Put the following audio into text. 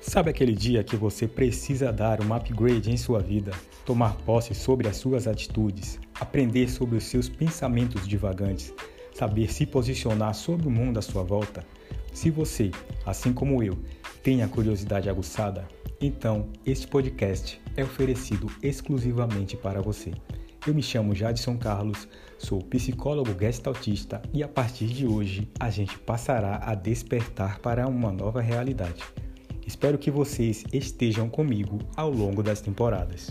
Sabe aquele dia que você precisa dar um upgrade em sua vida, tomar posse sobre as suas atitudes, aprender sobre os seus pensamentos divagantes, saber se posicionar sobre o mundo à sua volta? Se você, assim como eu, tem a curiosidade aguçada, então este podcast é oferecido exclusivamente para você. Eu me chamo Jadson Carlos, sou psicólogo gestaltista e a partir de hoje a gente passará a despertar para uma nova realidade. Espero que vocês estejam comigo ao longo das temporadas.